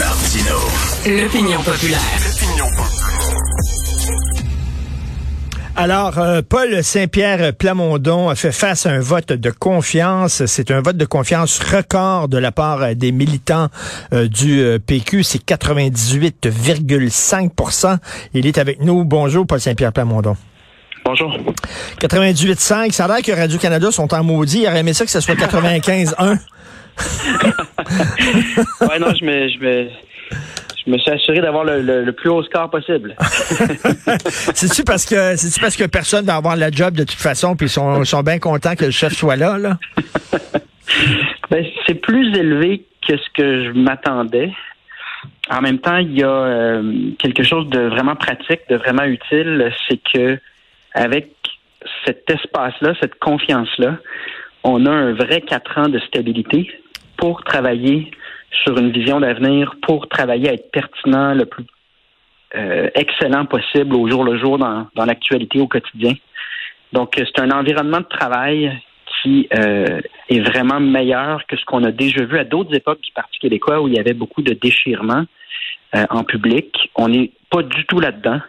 Martino. L'opinion populaire. Alors, euh, Paul Saint-Pierre Plamondon a fait face à un vote de confiance. C'est un vote de confiance record de la part euh, des militants euh, du PQ. C'est 98,5% Il est avec nous. Bonjour, Paul Saint-Pierre Plamondon. Bonjour. 98,5. Ça a l'air que Radio-Canada sont en maudit. Il aurait aimé ça que ce soit 95,1. ouais, non, je me, je me, je me suis assuré d'avoir le, plus haut score possible. c'est-tu parce que c'est parce que personne va avoir la job de toute façon, puis ils sont, sont bien contents que le chef soit là, là? ben, c'est plus élevé que ce que je m'attendais. En même temps, il y a euh, quelque chose de vraiment pratique, de vraiment utile, c'est que avec cet espace-là, cette confiance-là, on a un vrai quatre ans de stabilité pour travailler sur une vision d'avenir pour travailler à être pertinent le plus euh, excellent possible au jour le jour dans, dans l'actualité au quotidien. Donc, c'est un environnement de travail qui euh, est vraiment meilleur que ce qu'on a déjà vu à d'autres époques du Parti québécois où il y avait beaucoup de déchirements euh, en public. On n'est pas du tout là-dedans.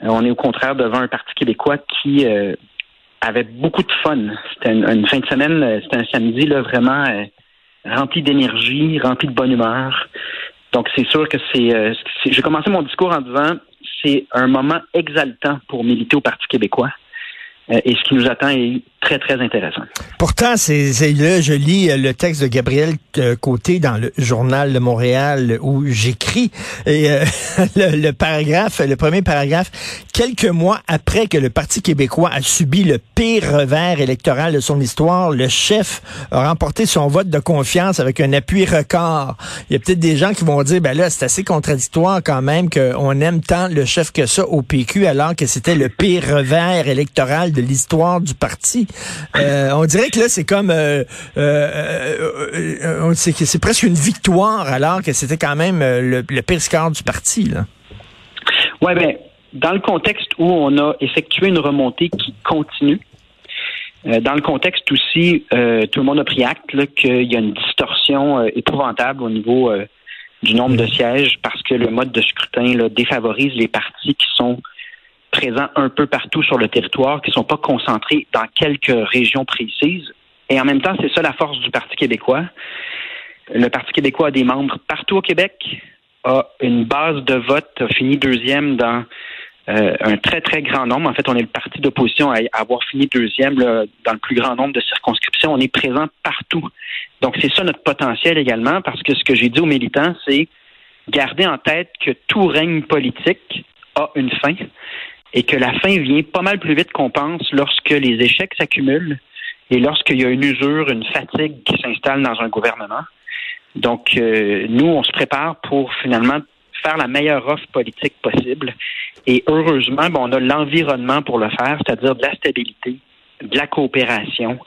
on est au contraire devant un Parti québécois qui avait beaucoup de fun. C'était une, une, fin de semaine, c'était un samedi là, vraiment rempli d'énergie, rempli de bonne humeur. Donc, c'est sûr que c'est. Euh, J'ai commencé mon discours en disant c'est un moment exaltant pour militer au Parti québécois. Euh, et ce qui nous attend est très, intéressant. Pourtant, c'est là, je lis euh, le texte de Gabriel euh, Côté dans le journal de Montréal où j'écris et le, paragraphe, le premier paragraphe, quelques mois après que le Parti québécois a subi le pire revers électoral de son histoire, le chef a remporté son vote de confiance avec un appui record. Il y a peut-être des gens qui vont dire, ben là, c'est assez contradictoire quand même qu'on aime tant le chef que ça au PQ alors que c'était le pire revers électoral de l'histoire du parti. Euh, on dirait que là, c'est comme, euh, euh, c'est presque une victoire alors que c'était quand même le, pire score du parti. Là. Ouais, ben, dans le contexte où on a effectué une remontée qui continue, dans le contexte aussi, tout le monde a pris acte qu'il y a une distorsion épouvantable au niveau du nombre de sièges parce que le mode de scrutin là, défavorise les partis qui sont présents un peu partout sur le territoire, qui ne sont pas concentrés dans quelques régions précises. Et en même temps, c'est ça la force du Parti québécois. Le Parti québécois a des membres partout au Québec, a une base de vote, a fini deuxième dans euh, un très, très grand nombre. En fait, on est le parti d'opposition à avoir fini deuxième dans le plus grand nombre de circonscriptions. On est présent partout. Donc, c'est ça notre potentiel également, parce que ce que j'ai dit aux militants, c'est garder en tête que tout règne politique a une fin et que la fin vient pas mal plus vite qu'on pense lorsque les échecs s'accumulent et lorsqu'il y a une usure, une fatigue qui s'installe dans un gouvernement. Donc, euh, nous, on se prépare pour finalement faire la meilleure offre politique possible. Et heureusement, on a l'environnement pour le faire, c'est-à-dire de la stabilité, de la coopération.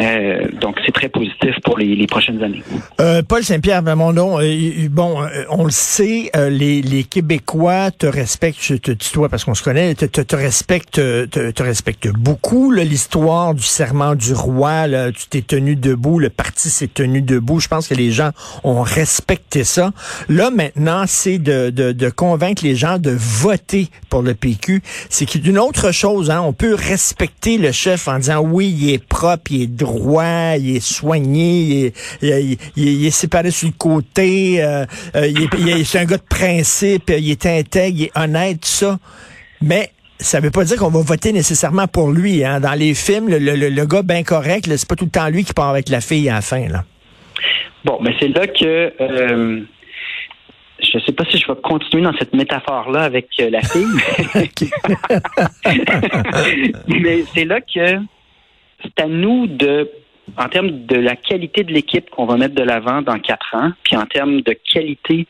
Euh, donc, c'est très positif pour les, prochaines années. Euh, Paul Saint-Pierre mon nom, euh, bon, on le sait, les, les, Québécois te respectent, je te tutoie parce qu'on se connaît, te, te, te respectent te, te respectent beaucoup. L'histoire du serment du roi, là, tu t'es tenu debout, le parti s'est tenu debout. Je pense que les gens ont respecté ça. Là, maintenant, c'est de, de, de convaincre les gens de voter pour le PQ. C'est une autre chose. Hein? On peut respecter le chef en disant oui, il est propre, il est droit, il est soigné, il est, séparé sur le côté, euh, euh, c'est un gars de principe, il est intègre, il est honnête, tout ça. Mais ça veut pas dire qu'on va voter nécessairement pour lui. Hein. Dans les films, le, gars bien correct, c'est pas tout le temps lui qui part avec la fille à la fin. Là. Bon, mais c'est là que euh, je ne sais pas si je vais continuer dans cette métaphore-là avec euh, la fille, mais c'est là que c'est à nous de, en termes de la qualité de l'équipe qu'on va mettre de l'avant dans quatre ans, puis en termes de qualité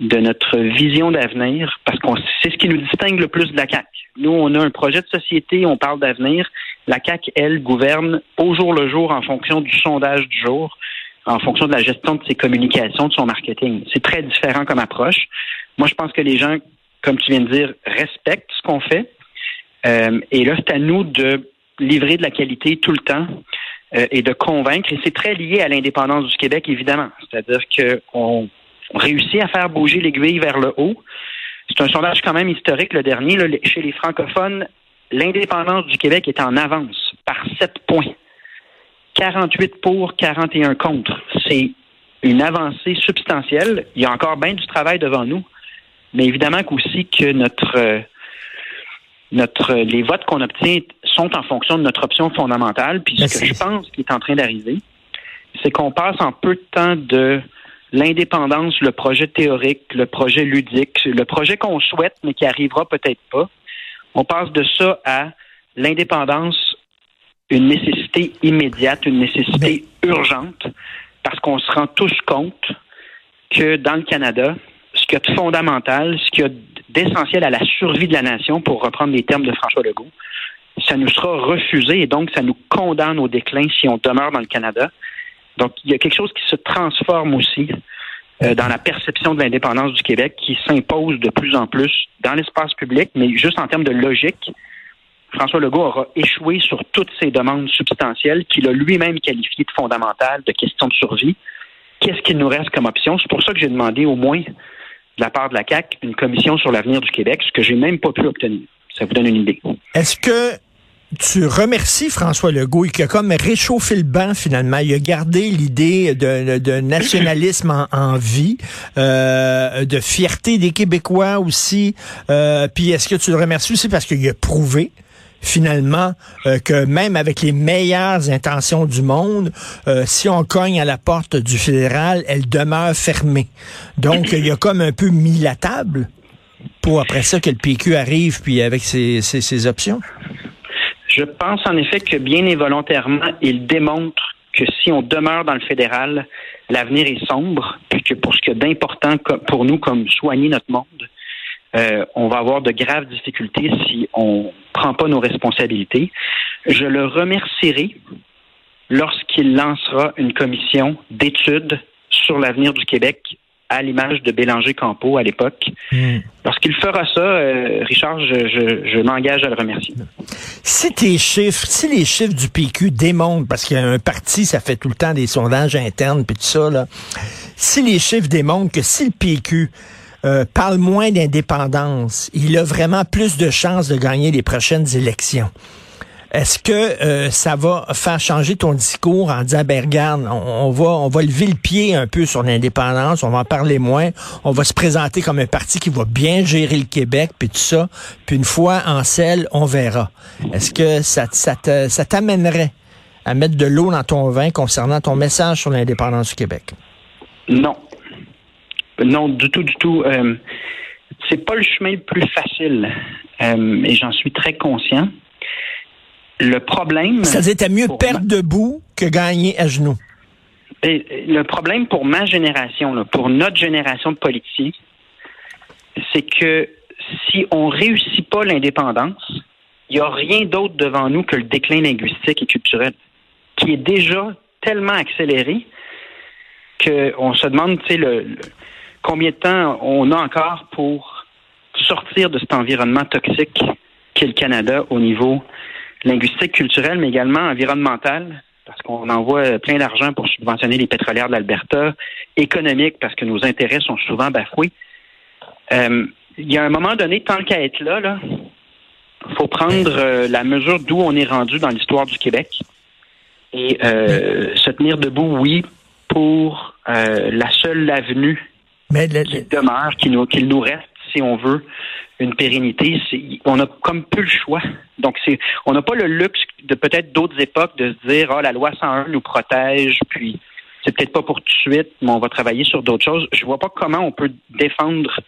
de notre vision d'avenir, parce qu'on c'est ce qui nous distingue le plus de la CAC. Nous, on a un projet de société, on parle d'avenir. La CAC, elle, gouverne au jour le jour en fonction du sondage du jour en fonction de la gestion de ses communications, de son marketing. C'est très différent comme approche. Moi, je pense que les gens, comme tu viens de dire, respectent ce qu'on fait. Euh, et là, c'est à nous de livrer de la qualité tout le temps euh, et de convaincre. Et c'est très lié à l'indépendance du Québec, évidemment. C'est-à-dire qu'on réussi à faire bouger l'aiguille vers le haut. C'est un sondage quand même historique, le dernier. chez les francophones, l'indépendance du Québec est en avance par 7 points. 48 pour, 41 contre. C'est une avancée substantielle. Il y a encore bien du travail devant nous, mais évidemment qu'aussi que notre euh, notre les votes qu'on obtient sont en fonction de notre option fondamentale. Puis ce que je pense qui est en train d'arriver, c'est qu'on passe en peu de temps de l'indépendance, le projet théorique, le projet ludique, le projet qu'on souhaite mais qui arrivera peut-être pas. On passe de ça à l'indépendance, une nécessité immédiate, une nécessité urgente, parce qu'on se rend tous compte que dans le Canada, ce qu'il y a de fondamental, ce qu'il y a d'essentiel à la survie de la nation, pour reprendre les termes de François Legault, ça nous sera refusé et donc ça nous condamne au déclin si on demeure dans le Canada. Donc, il y a quelque chose qui se transforme aussi euh, dans la perception de l'indépendance du Québec qui s'impose de plus en plus dans l'espace public, mais juste en termes de logique. François Legault aura échoué sur toutes ces demandes substantielles qu'il a lui-même qualifiées de fondamentales, de questions de survie. Qu'est-ce qu'il nous reste comme option? C'est pour ça que j'ai demandé au moins de la part de la CAC une commission sur l'avenir du Québec, ce que j'ai même pas pu obtenir. Ça vous donne une idée. Est-ce que tu remercies François Legault qui a comme réchauffé le banc finalement? Il a gardé l'idée de, nationalisme en, vie, euh, de fierté des Québécois aussi. Euh, puis est-ce que tu le remercies aussi parce qu'il a prouvé finalement euh, que même avec les meilleures intentions du monde, si on cogne à la porte du fédéral, elle demeure fermée. Donc il a comme un peu mis la table pour après ça que le PQ arrive puis avec ses, ses options. Je pense en effet que bien et volontairement, il démontre que si on demeure dans le fédéral, l'avenir est sombre, puis que pour ce qui est d'important pour nous comme soigner notre monde, euh, on va avoir de graves difficultés si on ne prend pas nos responsabilités. Je le remercierai lorsqu'il lancera une commission d'études sur l'avenir du Québec à l'image de Bélanger-Campo à l'époque. Hmm. Lorsqu'il fera ça, euh, Richard, je, m'engage à le remercier. Si tes chiffres, si les chiffres du PQ démontrent, parce qu'il y a un parti, ça fait tout le temps des sondages internes puis tout ça, là, si les chiffres démontrent que si le PQ euh, parle moins d'indépendance, il a vraiment plus de chances de gagner les prochaines élections. Est-ce que euh, ça va faire changer ton discours en disant, ben regarde, on, va, on va lever le pied un peu sur l'indépendance, on va en parler moins, on va se présenter comme un parti qui va bien gérer le Québec, puis tout ça, puis une fois en selle, on verra. Est-ce que ça, ça t'amènerait à mettre de l'eau dans ton vin concernant ton message sur l'indépendance du Québec? Non. Non, du tout, du tout. Euh, c'est pas le chemin le plus facile, euh, et j'en suis très conscient. Le problème. Ça c'était mieux perdre debout que gagner à genoux. le problème pour ma génération, pour notre génération de politiciens, c'est que si on réussit pas l'indépendance, il n'y a rien d'autre devant nous que le déclin linguistique et culturel, qui est déjà tellement accéléré qu'on se demande, tu sais, le, combien de temps on a encore pour sortir de cet environnement toxique qu'est le Canada au niveau linguistique, culturelle, mais également environnementale, parce qu'on envoie plein d'argent pour subventionner les pétrolières de l'Alberta, économique, parce que nos intérêts sont souvent bafoués. Euh, il y a un moment donné, tant qu'à être là, là, faut prendre euh, la mesure d'où on est rendu dans l'histoire du Québec et euh, se tenir debout, oui, pour la seule avenue qui demeure, qui nous, qu'il nous reste, si on veut, une pérennité, on a comme peu le choix. Donc, c'est, on n'a pas le luxe de peut-être d'autres époques de se dire, ah, la loi 101 nous protège, puis c'est peut-être pas pour tout de suite, mais on va travailler sur d'autres choses. Je vois pas comment on peut défendre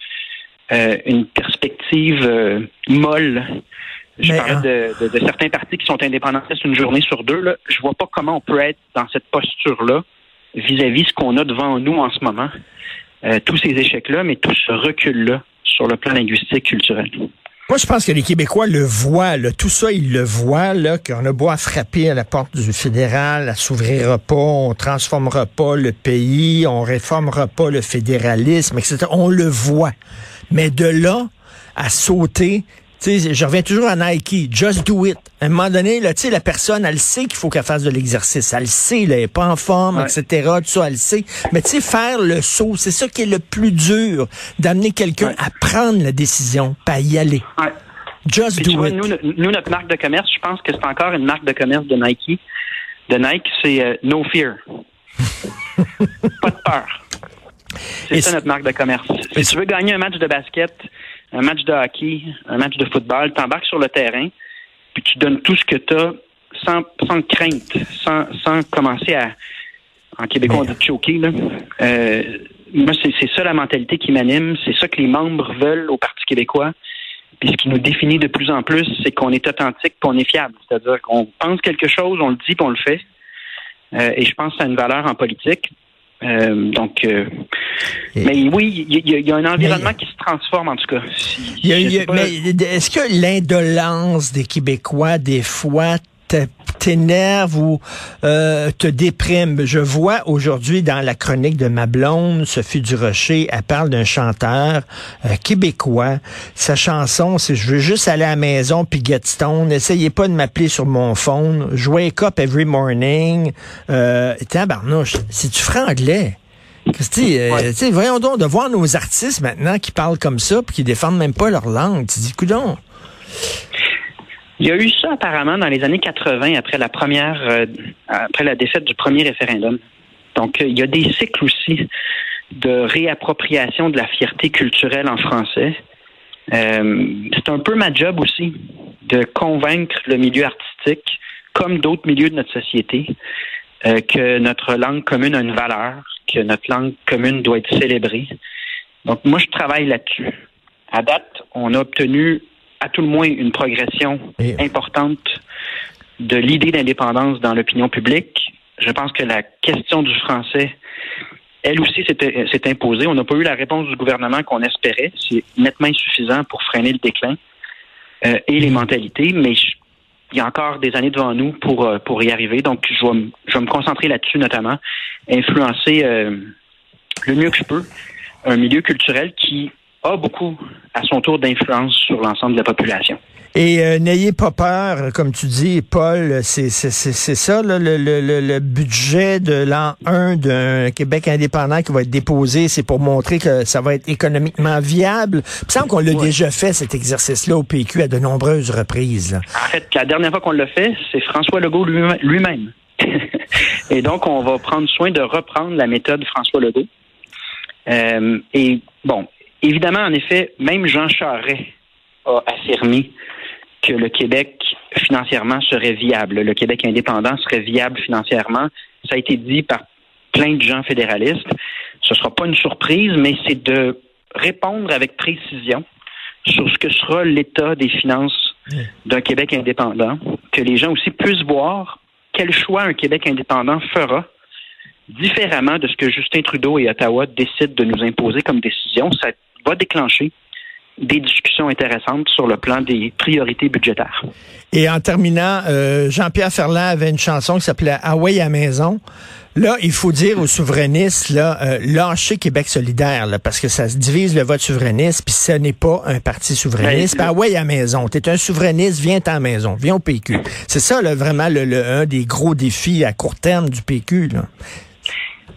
euh, une perspective euh, molle. Je parlais hein. de, de, certains partis qui sont indépendantistes une journée sur deux. Là. Je vois pas comment on peut être dans cette posture-là vis-à-vis ce qu'on a devant nous en ce moment. Euh, tous ces échecs-là, mais tout ce recul-là sur le plan linguistique culturel. Moi, je pense que les Québécois le voient, là, tout ça, ils le voient, là, qu'on a beau à frapper à la porte du fédéral, à s'ouvrira pas, on transformera pas le pays, on réformera pas le fédéralisme, etc. On le voit. Mais de là à sauter sais, je reviens toujours à Nike, just do it. À un moment donné, là, la personne, elle sait qu'il faut qu'elle fasse de l'exercice. Elle sait, là, elle n'est pas en forme, etc. Tout ça, elle sait. Mais tu sais, faire le saut, c'est ça qui est le plus dur, d'amener quelqu'un à prendre la décision, pas y aller. Just do it. Nous, notre marque de commerce, je pense que c'est encore une marque de commerce de Nike. De Nike, c'est euh, No Fear. pas de peur. C'est ça notre marque de commerce. Si tu veux gagner un match de basket, un match de hockey, un match de football, tu embarques sur le terrain, puis tu donnes tout ce que tu as sans, sans crainte, sans, sans commencer à, en québécois, on dit choquer. Là. Euh, moi, c'est ça la mentalité qui m'anime. C'est ça que les membres veulent au Parti québécois. Puis ce qui nous définit de plus en plus, c'est qu'on est authentique, qu'on est fiable. C'est-à-dire qu'on pense quelque chose, on le dit, puis on le fait. Euh, et je pense que ça a une valeur en politique. Euh, donc, euh, mais oui, il y, a un environnement qui se transforme en tout cas. mais est-ce que l'indolence des Québécois, des fois, t'énerve ou euh, te déprime. Je vois aujourd'hui dans la chronique de ma blonde, Sophie Durocher, elle parle d'un chanteur euh, québécois. Sa chanson, c'est Je veux juste aller à la maison puis get stone. N'essayez pas de m'appeler sur mon phone. Jouez up every morning. Euh, tabarnouche, c'est du franglais? Christy, euh, voyons donc de voir nos artistes maintenant qui parlent comme ça puis qui défendent même pas leur langue. Tu dis, coudon. Il y a eu ça apparemment dans les années 80 après la première, euh, après la défaite du premier référendum. Donc, euh, il y a des cycles aussi de réappropriation de la fierté culturelle en français. Euh, c'est un peu ma job aussi de convaincre le milieu artistique, comme d'autres milieux de notre société, que notre langue commune a une valeur, que notre langue commune doit être célébrée. Donc, moi, je travaille là-dessus. À date, on a obtenu à tout le moins une progression importante de l'idée d'indépendance dans l'opinion publique. Je pense que la question du français, elle aussi, s'est imposée. On n'a pas eu la réponse du gouvernement qu'on espérait. C'est nettement insuffisant pour freiner le déclin euh, et les mentalités, mais il y a encore des années devant nous pour, euh, pour y arriver. Donc, je vais, je vais me concentrer là-dessus notamment, influencer euh, le mieux que je peux un milieu culturel qui a beaucoup, à son tour, d'influence sur l'ensemble de la population. Et euh, n'ayez pas peur, comme tu dis, Paul, c'est ça le, le, le, budget de l'an 1 d'un Québec indépendant qui va être déposé, c'est pour montrer que ça va être économiquement viable. Il me semble qu'on l'a déjà fait, cet exercice-là, au PQ à de nombreuses reprises. En fait, la dernière fois qu'on l'a fait, c'est François Legault lui-même. et donc, on va prendre soin de reprendre la méthode François Legault. Euh, et bon, Évidemment, en effet, même Jean Charest a affirmé que le Québec financièrement serait viable. Le Québec indépendant serait viable financièrement. Ça a été dit par plein de gens fédéralistes. Ce ne sera pas une surprise, mais c'est de répondre avec précision sur ce que sera l'état des finances d'un Québec indépendant, que les gens aussi puissent voir quel choix un Québec indépendant fera différemment de ce que Justin Trudeau et Ottawa décident de nous imposer comme décision. Ça va déclencher des discussions intéressantes sur le plan des priorités budgétaires. Et en terminant, euh, Jean-Pierre Ferland avait une chanson qui s'appelait Hawaii à maison. Là, il faut dire aux souverainistes, là, euh, lâchez Québec solidaire, là, parce que ça se divise le vote souverainiste, puis ce n'est pas un parti souverainiste. Ben, Hawaii à maison. T'es un souverainiste, viens à maison, viens au PQ. C'est ça, là, vraiment, le, un des gros défis à court terme du PQ. Là.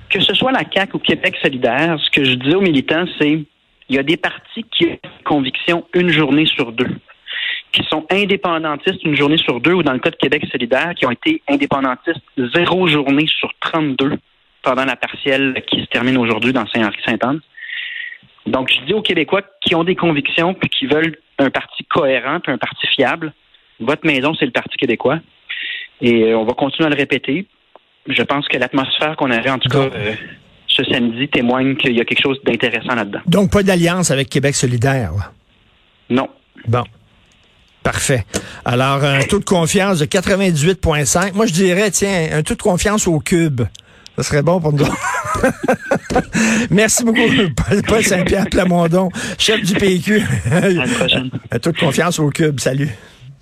Que ce soit la CAQ ou Québec solidaire, ce que je dis aux militants, c'est il y a des partis qui ont conviction une journée sur deux, qui sont indépendantistes une journée sur deux, ou dans le cas de Québec solidaire, qui ont été indépendantistes zéro journée sur 32 pendant la partielle qui se termine aujourd'hui dans Saint-Henri-Sainte-Anne. Donc, je dis aux Québécois qui ont des convictions puis qui veulent un parti cohérent puis un parti fiable, votre maison, c'est le Parti québécois. Et euh, on va continuer à le répéter. Je pense que l'atmosphère qu'on avait, en tout cas, euh, ce samedi témoigne qu'il y a quelque chose d'intéressant là-dedans. Donc, pas d'alliance avec Québec solidaire? Non. Bon. Parfait. Alors, un taux de confiance de 98,5. Moi, je dirais, tiens, un taux de confiance au cube. Ce serait bon pour nous. Merci beaucoup, Paul Saint-Pierre Plamondon, chef du PQ. À la prochaine. Un taux de confiance au cube. Salut.